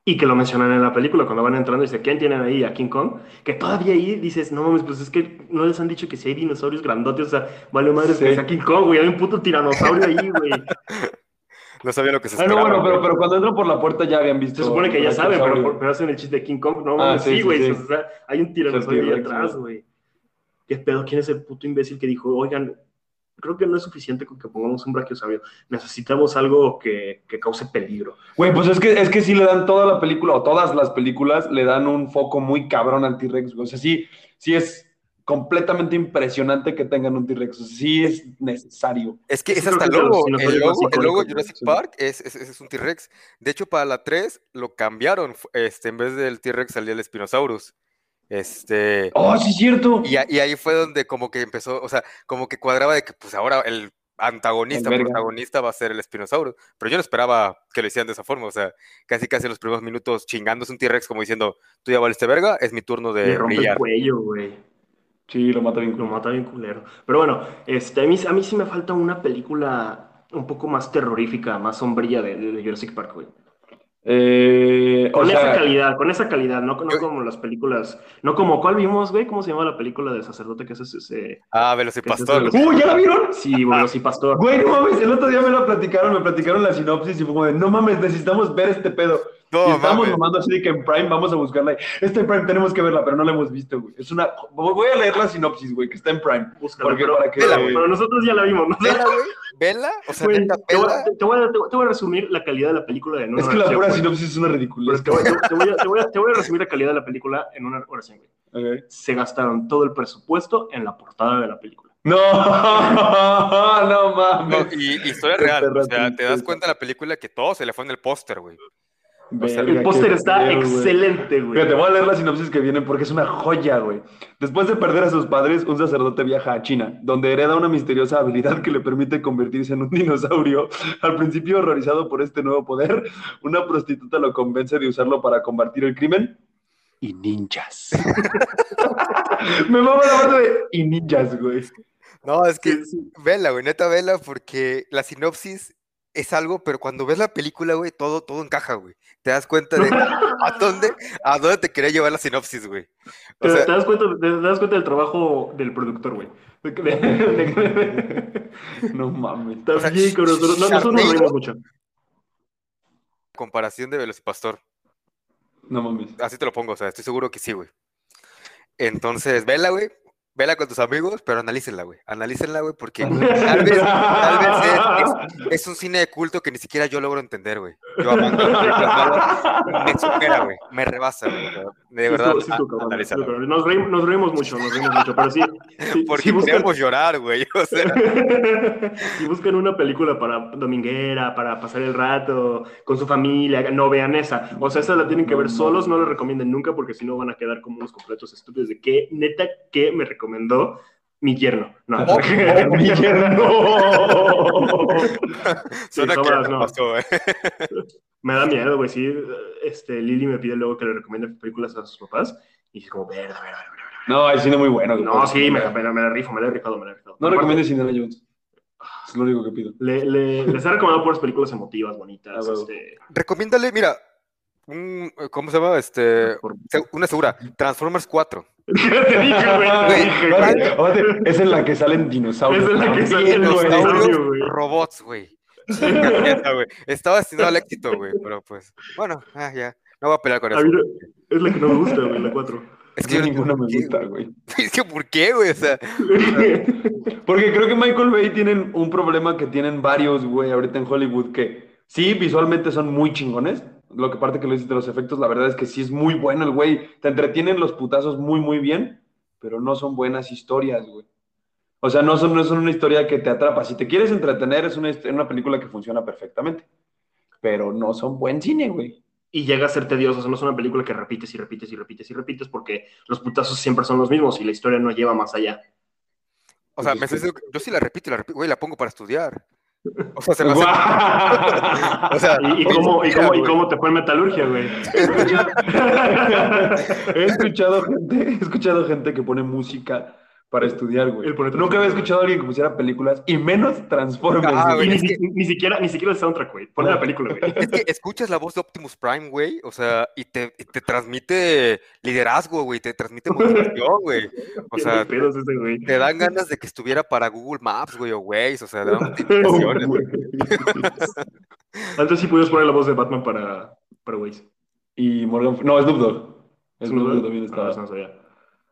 Y que lo mencionan en la película cuando van entrando y dice, ¿quién tienen ahí? A King Kong. Que todavía ahí dices, no mames, pues es que no les han dicho que si hay dinosaurios grandotes, o sea, vale madre Sí. que sea King Kong, güey, hay un puto tiranosaurio ahí, güey. no sabía lo que se Ah, no, esperaba. bueno, pero, pero cuando entran por la puerta ya habían visto. Se supone que ya saben, pero, pero hacen el chiste de King Kong, no Ah, mames, sí, güey, sí. o sea, hay un tiranosaurio ahí atrás, güey. güey. ¿Qué pedo? ¿Quién es el puto imbécil que dijo, oigan, creo que no es suficiente con que pongamos un brachiosaurio, necesitamos algo que, que cause peligro? Güey, pues es que, es que sí le dan toda la película, o todas las películas, le dan un foco muy cabrón al T-Rex. O sea, sí, sí es completamente impresionante que tengan un T-Rex. O sea, sí es necesario. Es que es hasta que logo, el logo, el logo Jurassic sí. Park es, es, es un T-Rex. De hecho, para la 3 lo cambiaron, este, en vez del T-Rex salía el Spinosaurus. Este, ¡Oh, sí es cierto! y, ahí fue donde como que empezó, o sea, como que cuadraba de que pues ahora el antagonista, El protagonista va a ser el Spinosaurus. Pero yo no esperaba que lo hicieran de esa forma, o sea, casi casi en los primeros minutos chingándose un T-Rex como diciendo, tú ya valiste verga, es mi turno Le de rompe el cuello, güey. Sí, lo mata bien. Lo mata bien culero. Pero bueno, este, a, mí, a mí sí me falta una película un poco más terrorífica, más sombría de- de Jurassic Park, güey. Eh, o Con esa sea, calidad, con esa calidad, no, no Yo- como las películas, no como, ¿cuál vimos, güey? ¿Cómo se llama la película del sacerdote que es ese? ese- Ah, Velocipastor. De ¡Uh, ya la vieron! Sí, bueno, sí, pastor. Güey, no mames, el otro día me lo platicaron, me platicaron la sinopsis y fue como de, no mames, necesitamos ver este pedo. No, y estábamos mamando así de que en Prime vamos a buscarla. Este en Prime tenemos que verla, pero no la hemos visto, güey. Es una... Voy a leer la sinopsis, güey, que está en Prime. Búscala, Porque pero, para que... Vela, güey. pero nosotros ya la vimos, ¿no? Vela, güey, vela, o sea, Güey, neta, te, voy, vela. a- te voy a, te voy- te voy a resumir la calidad de la película en una Es que la pura güey. sinopsis es una ridiculez. te, voy, te- te voy a, te voy a- te voy a resumir la calidad de la película en una oración, güey. Se gastaron todo el presupuesto en la portada de la película. No, no No, mames. y y historia real, o sea, te das cuenta en la película que todo se le fue en el póster, güey. O sea, Verga, El póster está excelente, güey. Fíjate, voy a leer la sinopsis que viene porque es una joya, güey. Después de perder a sus padres, un sacerdote viaja a China, donde hereda una misteriosa habilidad que le permite convertirse en un dinosaurio. Al principio horrorizado por este nuevo poder, una prostituta lo convence de usarlo para combatir el crimen y ninjas. Me mama la parte de y ninjas, güey. No, es que Sí, sí. vela, güey, neta vela, porque la sinopsis es algo, pero cuando ves la película, güey, todo, todo encaja, güey. Te das cuenta de a dónde, a dónde te quería llevar la sinopsis, güey. O Te, sea, te das cuenta, te, das cuenta del trabajo del productor, güey. De- de- de- No mames. Está O sea, bien, cabrón, nosotros, no, nosotros nos Sharknado. reímos mucho. comparación de Velocipastor, No mames. así te lo pongo, o sea, estoy seguro que sí, güey. Entonces, vela, güey, vela con tus amigos, pero analícenla, güey. Analícenla, güey, porque tal vez, tal vez es, es- es un cine de culto que ni siquiera yo logro entender, güey. Yo amando me supera, güey, me rebasa, güey. De verdad, sí. Nos reímos, nos reímos mucho, nos reímos mucho, pero sí. sí Porque buscan, llorar, güey. O sea, si buscan una película para dominguera, para pasar el rato con su familia, no vean esa. O sea, esa la tienen que ver solos, no la recomienden nunca porque si no van a quedar como unos completos estúpidos de que, neta, que me recomendó Mi yerno. No, Oh, Mi yerno. Me no. pasó, eh. Me da miedo, güey. Sí, este, Lili me pide luego que le recomiende películas a sus papás. Y es como, verga, verga, verga. No, hay cine muy bueno. No, sí, me, la- me, me la rifo, me la he rifado, me la he rifado. No recomiendes Indiana Jones. Es lo único que pido. Le, le- les he recomendado puras películas emotivas, bonitas. Ah, este, Recomiéndale, mira, un, ¿cómo se llama? Este, una segura, Transformers 4. Te dije, güey, es en la que salen dinosaurios. Es en la que salen dinosaurios. Güey. robots, güey. Estaba destinado al éxito, güey, pero pues, bueno, ah, ya. No voy a pelear con A eso. mí no- es la que no me gusta, güey, la 4. Es Que yo no ninguna me gusta, güey. Es que, ¿por qué, güey? O sea, Porque creo que Michael Bay tienen un problema que tienen varios, güey, ahorita en Hollywood, que sí, visualmente son muy chingones. Lo que parte que lo dices de los efectos, la verdad es que sí es muy bueno el güey. Te entretienen los putazos muy, muy bien, pero no son buenas historias, güey. O sea, no son, no son una historia que te atrapa. Si te quieres entretener, es una, una película que funciona perfectamente. Pero no son buen cine, güey. y llega a ser tedioso. O sea, no es una película que repites y repites y repites y repites porque los putazos siempre son los mismos y la historia no lleva más allá. o sea, me yo sí la repito, y la repito, güey, la pongo para estudiar. O sea, se me hace, o sea, ¿Y, y cómo, y, cómo, y cómo te fue en metalurgia, güey? he escuchado gente, he escuchado gente que pone música para estudiar, güey. Nunca había escuchado a alguien que pusiera películas y menos Transformers. Ah, güey. Y ni, es que- ni- ni siquiera, ni siquiera el soundtrack, güey. Pone la película, güey. Es que escuchas la voz de Optimus Prime, güey, o sea, y te, y te transmite liderazgo, güey, te transmite motivación, güey. O sea, ¿Qué pedos ese, güey? te dan ganas de que estuviera para Google Maps, güey, o Waze, o sea, te dan Oh, notificaciones. güey. Antes sí pudimos poner la voz de Batman para, para Waze. Y Morgan. No, Snoop Dogg. Snoop Dogg también Ah, estaba. eso no sabía.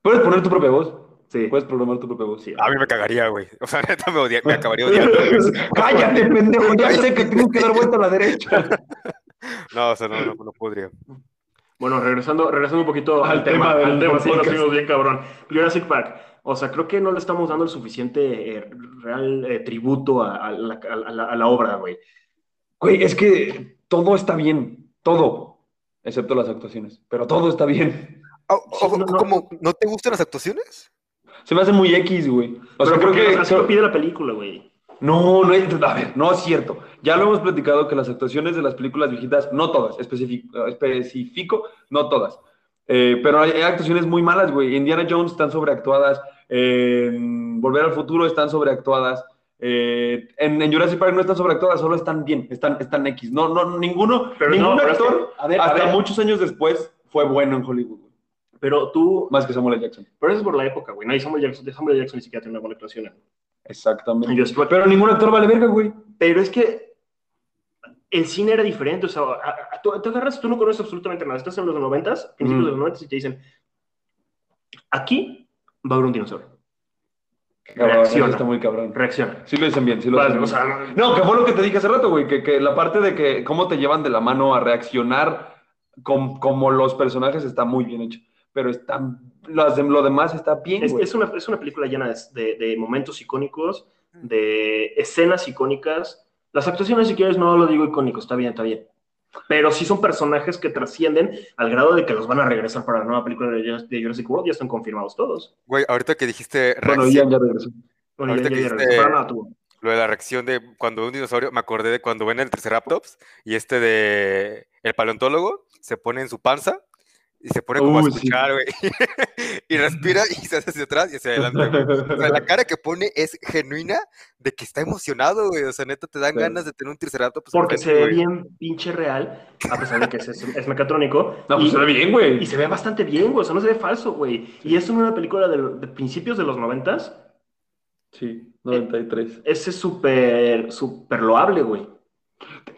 Puedes poner tu propia voz. Sí. Puedes programar tu propia voz. Sí. A mí me cagaría, güey. O sea, neta me, odia- me acabaría odiando. Cállate, pendejo. Ya sé que tengo que dar vuelta a la derecha. No, o sea, no, no, no podría. Bueno, regresando, regresando un poquito Al al, tema, tema del- al tema, sí, nos bien cabrón. Jurassic Park. O sea, creo que no le estamos dando el suficiente eh, real eh, tributo a, a la, a la- a la obra, güey. Güey, es que todo está bien. Todo. Excepto las actuaciones. Pero todo está bien. Oh, Sí, oh, no, no. ¿Cómo? ¿No te gustan las actuaciones? Se me hace muy X, güey. O sea, creo que. así lo pide la película, güey. No, no, es- a ver, no es cierto. Ya lo hemos platicado que las actuaciones de las películas viejitas, no todas, especifico, especifico no todas. Eh, pero hay, hay actuaciones muy malas, güey. Indiana Jones están sobreactuadas. en Volver al futuro están sobreactuadas. eh, en, en Jurassic Park no están sobreactuadas, solo están bien, están, están X. No, no, ninguno, Pero ningún no, pero es que- actor, a ver, a hasta ver. muchos años después, fue bueno en Hollywood. Pero tú, Más que Samuel L. Jackson. pero eso es por la época, güey. No, y Samuel Jackson, de Samuel Jackson ni siquiera tiene una buena actuación. ¿eh? Exactamente. Pero ningún actor vale verga, güey. Pero es que el cine era diferente. O sea, a- a- tú, tú agarras, tú no conoces absolutamente nada. Estás en los noventas, principios Mm. de los noventas, y te dicen, aquí va a haber un dinosaurio. Cabrón, Reacciona. eso está muy cabrón. Reacciona. Sí lo dicen bien, sí lo Vale, hacen o bien. sea, No, que fue lo que te dije hace rato, güey, que, que la parte de que cómo te llevan de la mano a reaccionar con, como los personajes está muy bien hecho, pero están, las de- lo demás está bien, es, es una, es una película llena de, de- de momentos icónicos, de escenas icónicas. Las actuaciones, si quieres, no lo digo icónico, está bien, está bien. Pero sí son personajes que trascienden al grado de que los van a regresar para la nueva película de Jurassic- de Jurassic World. Ya están confirmados todos. Güey, ahorita que dijiste Bueno, reacción- Ian ya regresó. Bueno, Ahorita ya- que ya- ya dijiste- regresaron a tu- lo de la reacción de cuando un dinosaurio, me acordé de cuando ven el Triceratops y este de el paleontólogo se pone en su panza y se pone como a escuchar, güey. y respira y se hace hacia atrás y hacia adelante, güey. O sea, la cara que pone es genuina de que está emocionado, güey. O sea, neta, te dan Sí. ganas de tener un Triceratops. Porque se ve güey. bien pinche real, a pesar de que es, mecatrónico. No, pues y, se ve bien, güey. y se ve bastante bien, güey. O sea, no se ve falso, güey. Y es una película de, de principios de los noventas. Sí, 93. Ese es súper, súper loable, güey.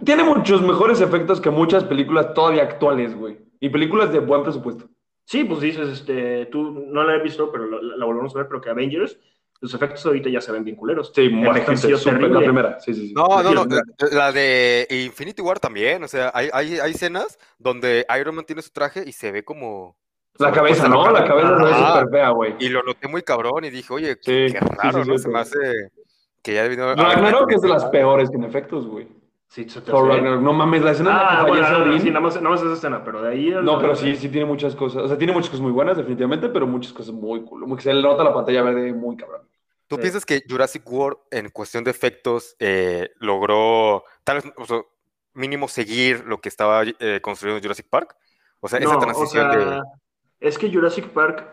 Tiene muchos mejores efectos que muchas películas todavía actuales, güey. Y películas de buen presupuesto. Sí, pues dices, este, tú no la he visto, pero la, la volvemos a ver, pero que Avengers, los efectos ahorita ya se ven bien culeros. Sí, bastante, súper, la primera. Sí, sí, sí. No, no, no. La, la de Infinity War también. O sea, hay, hay, hay escenas donde Iron Man tiene su traje y se ve como. La cabeza, ¿no? La cabeza ve Ajá. súper fea, güey. Y lo noté muy cabrón y dije, oye, Sí, qué, raro, sí, ¿no? sí, Se me hace que ya debió haber- Ragnarok es de las peores que en efectos, güey. Sí, se te Thor hace- Ragnarok. No mames, la escena en la Ah, que bueno, fallece no, no, Odín- sí, nada más, nada más esa escena, pero de ahí... el- No, pero sí, sí tiene muchas cosas. O sea, tiene muchas cosas muy buenas, definitivamente, pero muchas cosas muy cool. Como que se le nota la pantalla verde muy cabrón. ¿Tú Sí. piensas que Jurassic World, en cuestión de efectos, eh, logró, tal vez, o sea, mínimo seguir lo que estaba eh, construyendo Jurassic Park? O sea, esa No, o transición sea, de... es que Jurassic Park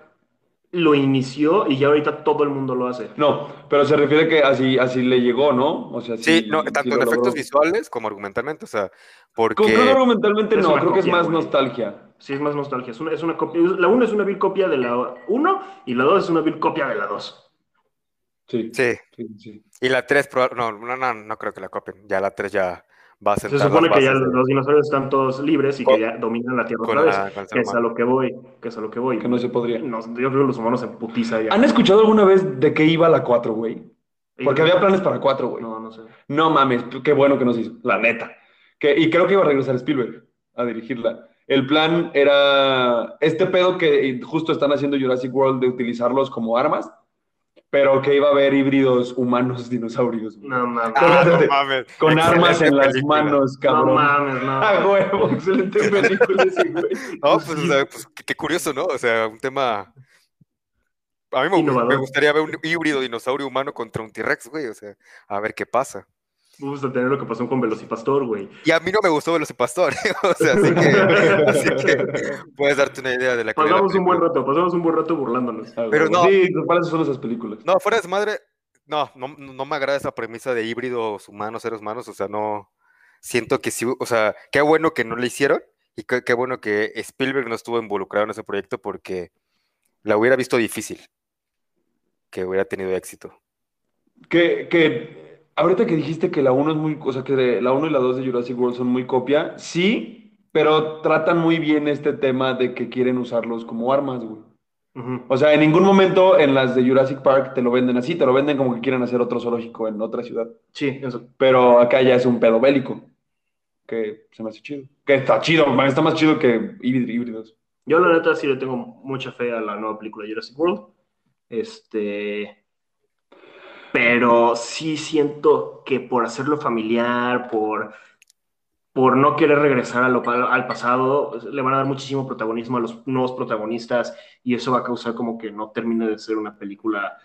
lo inició y ya ahorita todo el mundo lo hace. No, pero se refiere que así, así le llegó, ¿no? O sea, Sí, sí, no, tanto en efectos logró. visuales como argumentalmente, o sea, porque... creo que argumentalmente no, creo que es más güey. nostalgia. Sí, es más nostalgia. Es una, es una copia. La 1 es una vil copia de la 1 y la 2 es una vil copia de la 2. Sí, Sí, sí, sí. y la 3, no, no, no, no creo que la copien, ya la 3 ya va a Se supone que ya los dinosaurios están todos libres y Con- que ya dominan la Tierra otra vez. la- que es a lo que voy. Que es a lo que voy. Que no se podría. Nos- yo creo que los humanos en putiza ya. ¿Han escuchado alguna vez de qué iba la 4, güey? Porque había planes para 4, güey. No, no sé. No mames, qué bueno que nos hizo, la neta. Que, y creo que iba a regresar Spielberg a dirigirla. El plan era este pedo que justo están haciendo Jurassic World de utilizarlos como armas, pero que iba a haber híbridos humanos dinosaurios. güey. No mames. Ah, no mames. Con armas Excelente en las manos, no cabrón. mames, no. Ah, huevo, excelente película ese, güey. No, pues, o sea, pues, qué, curioso, ¿no? O sea, un tema... A mí me gustaría ver un híbrido dinosaurio humano contra un T-Rex, güey, o sea, a ver qué pasa. Me gusta tener lo que pasó con Velocipastor, güey. Y a mí no me gustó Velocipastor, o sea, así que, así que puedes darte una idea de la Pasamos un buen rato, pasamos un buen rato burlándonos. Ah, Pero no. Sí, ¿cuáles son esas películas? No, fuera de madre, no, no, no me agrada esa premisa de híbridos humanos, seres humanos, o sea, no, siento que sí, o sea, qué bueno que no le hicieron y qué, qué bueno que Spielberg no estuvo involucrado en ese proyecto porque la hubiera visto difícil que hubiera tenido éxito. Que, que ahorita que dijiste que la 1 es muy, o sea, que la 1 y la 2 de Jurassic World son muy copia, sí, pero tratan muy bien este tema de que quieren usarlos como armas, güey. Ujú. O sea, en ningún momento en las de Jurassic Park te lo venden así, te lo venden como que quieren hacer otro zoológico en otra ciudad. Sí, eso. Pero acá ya es un pedo bélico, que se me hace chido. Que está chido, man, está más chido que híbrid- híbridos. Yo la neta sí le tengo mucha fe a la nueva película de Jurassic World. Este. Pero sí siento que por hacerlo familiar, por, por no querer regresar a lo pa- al pasado, le van a dar muchísimo protagonismo a los nuevos protagonistas y eso va a causar como que no termine de ser una película.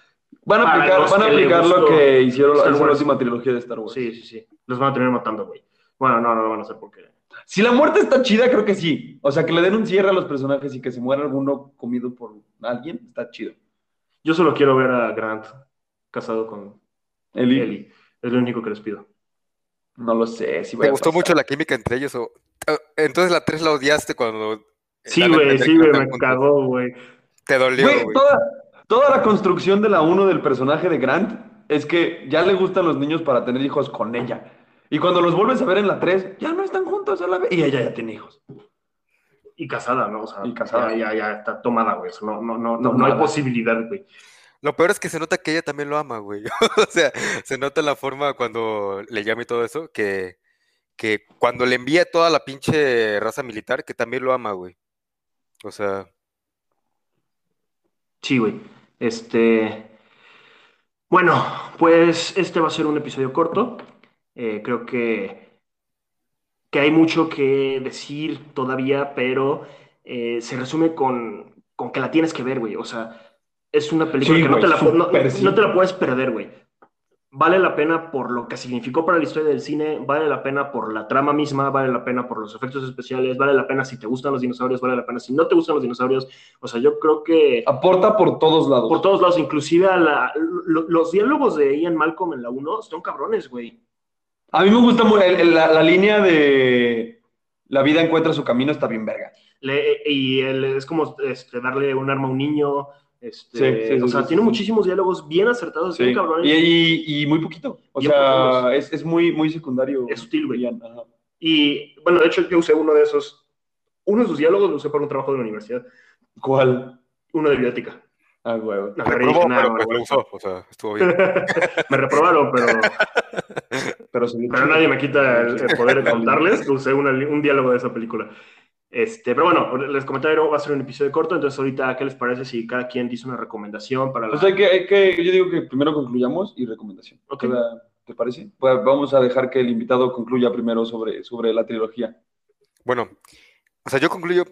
Van a aplicar, van a aplicar lo que hicieron en la última trilogía de Star Wars. Sí, sí, sí. Los van a tener matando, güey. Bueno, no, no lo van a hacer porque. Si la muerte está chida, creo que sí. O sea, que le den un cierre a los personajes y que se muera alguno comido por alguien, está chido. Yo solo quiero ver a Grant casado con Eli, Ellie. Es lo único que les pido. no lo sé. Si ¿Te gustó mucho la química entre ellos? O... eh, Entonces la 3 la odiaste cuando... Sí, güey, sí, güey, me cagó, güey. Te dolió, Güey, toda, toda la construcción de la 1 del personaje de Grant es que ya le gustan los niños para tener hijos con ella. Y cuando los vuelves a ver en la 3, ya no están juntos a la vez. Y ella ya tiene hijos. Y casada, ¿no? O sea, Y casada. Ya, ya, ya está tomada, güey. Eso no, no, no, no, no hay posibilidad, güey. Lo peor es que se nota que ella también lo ama, güey. O sea, se nota la forma cuando le llama y todo eso, que, que cuando le envía toda la pinche raza militar, que también lo ama, güey. O sea, Sí, güey. Este. Bueno, pues este va a ser un episodio corto. Eh, creo que, que hay mucho que decir todavía, pero eh, se resume con, con que la tienes que ver, güey. O sea, es una película Sí, que no, güey, te la, no, no te la puedes perder, güey. Vale la pena por lo que significó para la historia del cine, vale la pena por la trama misma, vale la pena por los efectos especiales, vale la pena si te gustan los dinosaurios, vale la pena si no te gustan los dinosaurios. O sea, yo creo que Aporta por todos lados. por todos lados, inclusive a la- lo- los diálogos de Ian Malcolm en la 1 son cabrones, güey. A mí me gusta la, la línea de la vida encuentra su camino, está bien verga. Le- y él es como este, darle un arma a un niño. Este, Sí, sí, sí, o sea, sí, tiene sí. muchísimos diálogos bien acertados, Sí. bien cabrones. Y, y- y muy poquito. O Bien sea, es, es muy, muy secundario. Es sutil, güey. Y bueno, de hecho, yo usé uno de esos. Uno de sus diálogos lo usé para un trabajo de la universidad. ¿Cuál? Uno de biótica. Ah, huevo. No, reprobó, "Nah, pero güey, pues lo usó, o sea, estuvo bien. Me reprobaron, pero, Pero, pero nadie me quita el, el poder de contarles que usé una- un diálogo de esa película. Este, pero bueno, les comentaré, va a ser un episodio corto, entonces ahorita, ¿qué les parece si cada quien dice una recomendación para la... Pues hay que, hay que, yo digo que primero concluyamos y recomendación. Ok. O sea, ¿Te parece? Pues vamos a dejar que el invitado concluya primero sobre, sobre la trilogía. Bueno, o sea, yo concluyo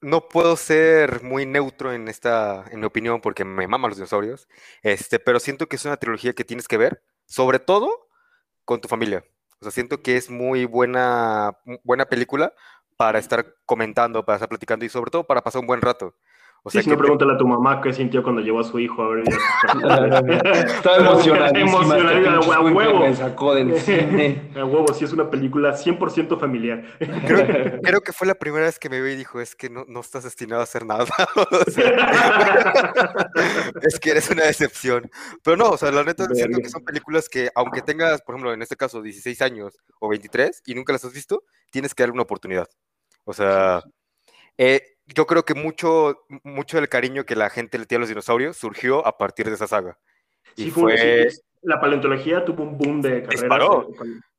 no puedo ser muy neutro en esta, en mi opinión, porque me maman los dinosaurios, este, pero siento que es una trilogía que tienes que ver, sobre todo con tu familia. O sea, siento que es muy buena, buena película para estar comentando, para estar platicando y sobre todo para pasar un buen rato. O sea, sí, si no, pregúntale a tu mamá qué sintió cuando llevó a su hijo a ver. Estaba emocionada. Emocionada, a huevo. Me sacó del cine. A huevo, sí es una película 100% familiar. Creo, creo, que fue la primera vez que me vi y dijo, es que no, no estás destinado a hacer nada. o sea, es que eres una decepción. Pero no, o sea, la neta siento que son películas que, aunque tengas, por ejemplo, en este caso, 16 años o 23 y nunca las has visto, tienes que darle una oportunidad. O sea, eh, yo creo que mucho, mucho del cariño que la gente le tiene a los dinosaurios surgió a partir de esa saga. Y sí, fue... la paleontología tuvo un boom de carreras.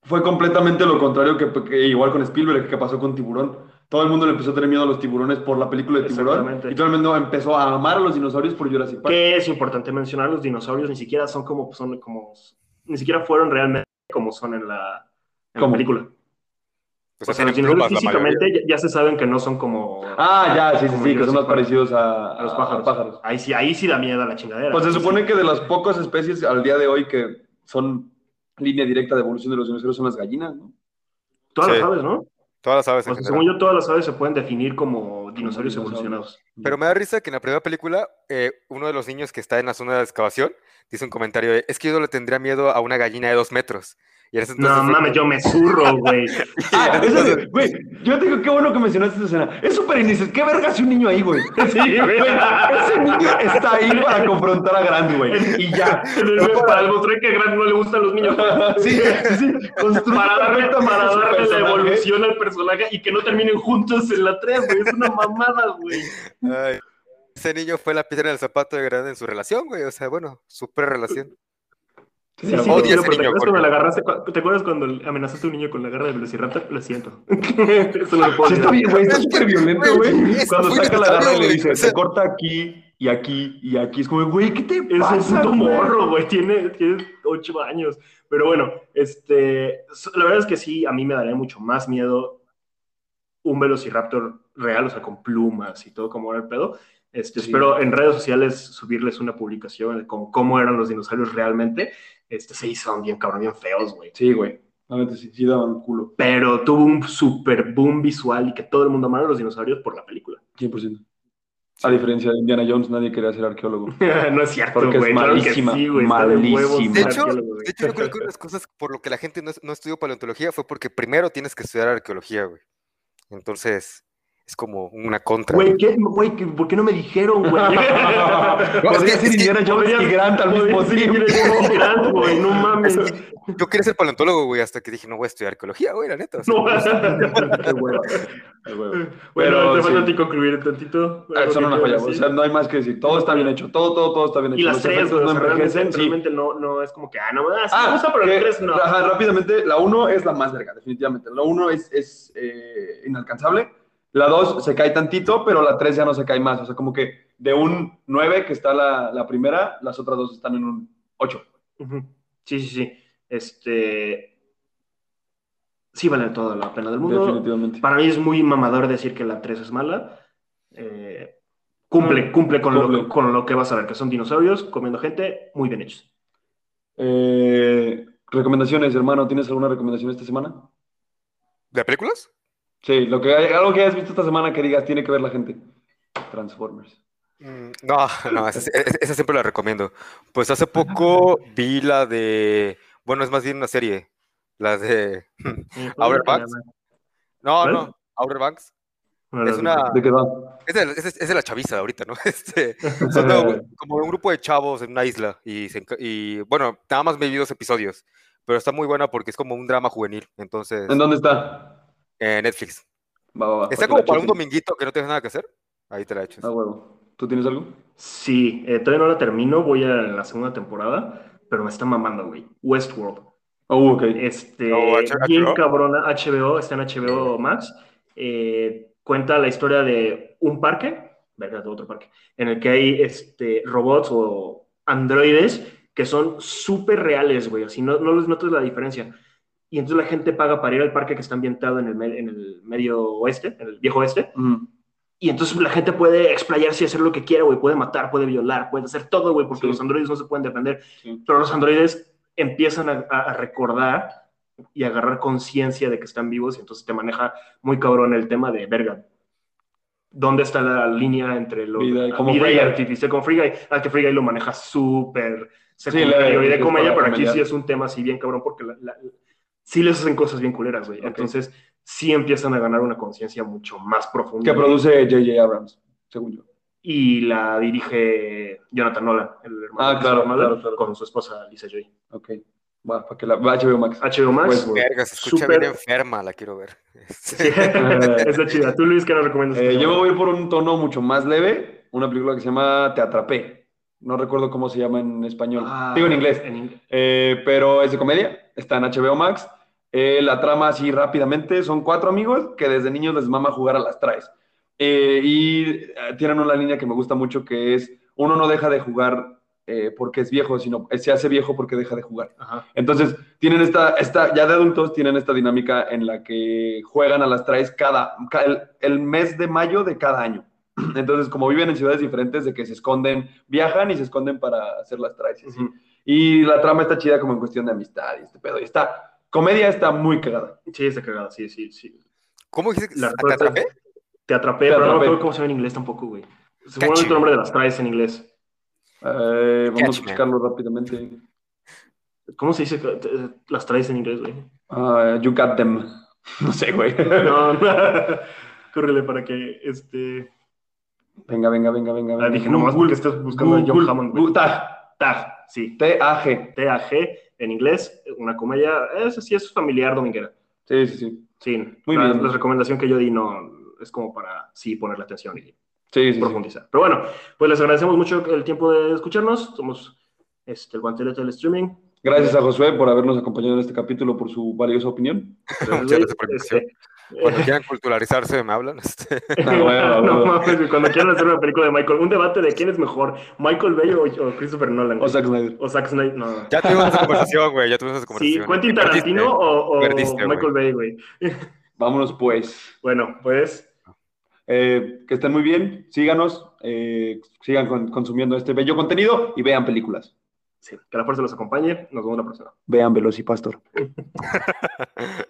Fue completamente lo contrario que, igual con Spielberg, que pasó con Tiburón. Todo el mundo le empezó a tener miedo a los tiburones por la película de Tiburón. Y todo el mundo empezó a amar a los dinosaurios por Jurassic Park. Que es importante mencionar, los dinosaurios ni siquiera son como, son como, ni siquiera fueron realmente como son en la, en la película. Pues o sea, los dinosaurios físicamente ya, ya, se saben que no son como. Ah, ya, sí, sí, sí, que son más parecidos a, a los pájaros. pájaros. Ahí, sí, ahí sí da miedo a la chingadera. Pues se supone que de las pocas especies al día de hoy que son línea directa de evolución de los dinosaurios son las gallinas, ¿no? Todas sí. las aves, ¿no? Todas las aves. Pues, según yo, todas las aves se pueden definir como dinosaurios evolucionados. Pero me da risa que en la primera película, eh, uno de los niños que está en la zona de excavación dice un comentario es que yo no le tendría miedo a una gallina de dos metros. no mames, yo me zurro, güey. ah, güey, yo te digo, qué bueno que mencionaste esa escena. Es súper inicial. ¿Qué verga hace un niño ahí, güey? Sí. Ese niño está ahí para confrontar a Grant, güey. Y ya. para, para demostrar que a Grant no le gustan los niños. sí, sí. Para darle, para darle la evolución al personaje y que no terminen juntos en la 3, güey. Es una mamada, güey. Ese niño fue la piedra en el zapato de Grant en su relación, güey. O sea, bueno, super relación. Sí, sí, odia ese niño. Cuando la agarraste, ¿Te acuerdas cuando amenazaste a un niño con la garra de Velociraptor? Lo siento. Eso no lo puedo sí, está bien, güey. Está súper violento, güey. Cuando saca la garra y le dice, se corta aquí y aquí y aquí. Es como, güey, ¿qué te pasa? Es un puto morro, güey. Tiene, tiene ocho años. Pero bueno, este, la verdad es que sí, a mí me daría mucho más miedo un Velociraptor real, o sea, con plumas y todo como era el pedo. Este, sí. Espero en redes sociales subirles una publicación con cómo eran los dinosaurios realmente. Este, se hizo bien cabrón, bien feos, güey. Sí, güey. Realmente sí, sí daban culo. Pero tuvo un super boom visual y que todo el mundo amaba a los dinosaurios por la película. 100%. A diferencia de Indiana Jones, nadie quería ser arqueólogo. no es cierto, Porque güey. es malísima, sí, güey, malísima. De hecho, de hecho, yo creo que una de las cosas por lo que la gente no, no estudió paleontología fue porque primero tienes que estudiar arqueología, güey. Entonces, es como una contra. Güey, ¿qué, güey, ¿por qué no me dijeron, güey? Podría ser Indiana Jones y Grant al mismo tiempo. Grant, güey, no mames. Yo quería ser paleontólogo, güey, hasta que dije, no voy a estudiar arqueología, güey, la neta. O sea, no, qué hueva. Bueno, te falta a ti concluir tantito. Ah, son una joya, o sea, no hay más que decir. Todo está bien hecho, todo, todo, todo está bien hecho. Y las tres, no envejecen. Realmente no, no es como que, ah, no, ah, sí me gusta, pero las tres no. Ajá, rápidamente, la uno es la más verga, definitivamente. La uno es, es eh, inalcanzable. La 2 se cae tantito, pero la 3 ya no se cae más. O sea, como que de un 9 que está la, la primera, las otras dos están en un 8. Uh -huh. Sí, sí, sí. Este. Sí vale toda la pena del mundo. Definitivamente. Para mí es muy mamador decir que la 3 es mala. Eh, cumple, cumple con, cumple. Lo, con lo que vas a ver, que son dinosaurios comiendo gente muy bien hechos. Eh, recomendaciones, hermano. ¿Tienes alguna recomendación esta semana? ¿De películas? Sí, lo que, algo que hayas visto esta semana que digas tiene que ver la gente. Transformers. Mm, No, no, esa, esa, siempre la recomiendo. Pues hace poco vi la de. Bueno, es más bien una serie. La de Outer Banks. No, ¿Cuál? no, Outer Banks. Es una. ¿De qué va? Es de, es, es de la chaviza ahorita, ¿no? Este, son de- como un grupo de chavos en una isla. Y, se y bueno, nada más me vi dos episodios. Pero está muy buena porque es como un drama juvenil. Entonces, ¿En dónde está? Eh, Netflix. Va, va, va. Está como para un dominguito que no tienes nada que hacer. Ahí te la echas. Ah, huevo. ¿Tú tienes algo? Sí, eh, todavía no la termino, voy a la segunda temporada, pero me está mamando, güey. Westworld. Oh, ok. Este, Oh, H- bien HBO. cabrona, HBO, está en HBO Max. Eh, cuenta la historia de un parque, verga, de otro parque, en el que hay este, robots o androides que son súper reales, güey. Así no, no les notas la diferencia. Y entonces la gente paga para ir al parque que está ambientado en el, en el medio oeste, en el viejo oeste. Ujú. Y entonces la gente puede explayarse y hacer lo que quiera, güey. Puede matar, puede violar, puede hacer todo, güey, porque Sí. los androides no se pueden defender. Sí. Pero los androides empiezan a, a- recordar y a agarrar conciencia de que están vivos y entonces te maneja muy cabrón el tema de, verga, ¿dónde está la línea entre lo, Vida y- como vida y Free artificial? Con Free Guy, ah, que Free Guy lo maneja súper Sí, secundario le- y de comedia, pero aquí sí es un tema así bien cabrón porque la- la- sí les hacen cosas bien culeras, güey. Ok. Entonces sí empiezan a ganar una conciencia mucho más profunda. Que produce J.J. Abrams, según yo. Y la dirige Jonathan Nolan, el hermano Ah, de claro, Nolan, claro, claro. con su esposa Lisa Joy. Ok. Va, para que la. va HBO Max. HBO Max. Pues. Verga, se escucha Súper- bien enferma, la quiero ver. Sí, está chida. ¿Tú, Luis, qué nos recomiendas? Eh, yo me voy por un tono mucho más leve. Una película que se llama Te Atrapé. No recuerdo cómo se llama en español. Ah, Digo en inglés. en. Eh, pero es de comedia. Está en HBO Max. Eh, la trama así rápidamente. Son cuatro amigos que desde niños les mama jugar a las traes. Eh, y eh, tienen una línea que me gusta mucho que es uno no deja de jugar eh, porque es viejo, sino se hace viejo porque deja de jugar. Ajá. Entonces, tienen esta, esta, ya de adultos, tienen esta dinámica en la que juegan a las traes cada, ca- el, el mes de mayo de cada año. Entonces, como viven en ciudades diferentes, de que se esconden, viajan y se esconden para hacer las traes. Y la trama está chida como en cuestión de amistad y este pedo. Y está, comedia está muy cagada. Sí, está cagada, sí, sí, sí. ¿Cómo dijiste que La te atrapé? Te atrapé, Te pero no me acuerdo cómo se llama en inglés tampoco, güey. Seguramente el nombre de las traes en inglés. Eh, vamos a buscarlo rápidamente. ¿Cómo se dice que- las traes en inglés, güey? Ah, you got them. No sé, güey. No, córrele para que este. Venga, venga, venga, venga. Ah, dije, nomás porque estás buscando a John Hammond, Tag. TAG, sí. T-A-G. T-A-G en inglés, una comedia, esa sí es familiar dominguera. Sí, sí, sí. Sí, Muy la, bien. la recomendación que yo di no es como para sí ponerle atención y Sí, sí, sí. profundizar. Pero bueno, pues les agradecemos mucho el tiempo de escucharnos. Somos este, el guantelete del streaming. Gracias a Josué por habernos acompañado en este capítulo, por su valiosa opinión. Muchas gracias por la Cuando quieran culturalizarse, me hablan. Este, bueno, no bueno. mames, cuando quieran hacer una película de Michael, un debate de quién es mejor, Michael Bay o, o Christopher Nolan. O. Zack Snyder. O Zack Snyder, no. Ya tuvimos esa conversación, güey. Ya tuvimos esa Sí, conversación. Quentin Perdiste. Tarantino o, o Perdiste, güey. Michael Bay, güey. Vámonos pues. Bueno, pues Eh, que estén muy bien, síganos, eh, sigan con- consumiendo este bello contenido y vean películas. sí, que la fuerza los acompañe. Nos vemos la próxima. Vean Velocipastor.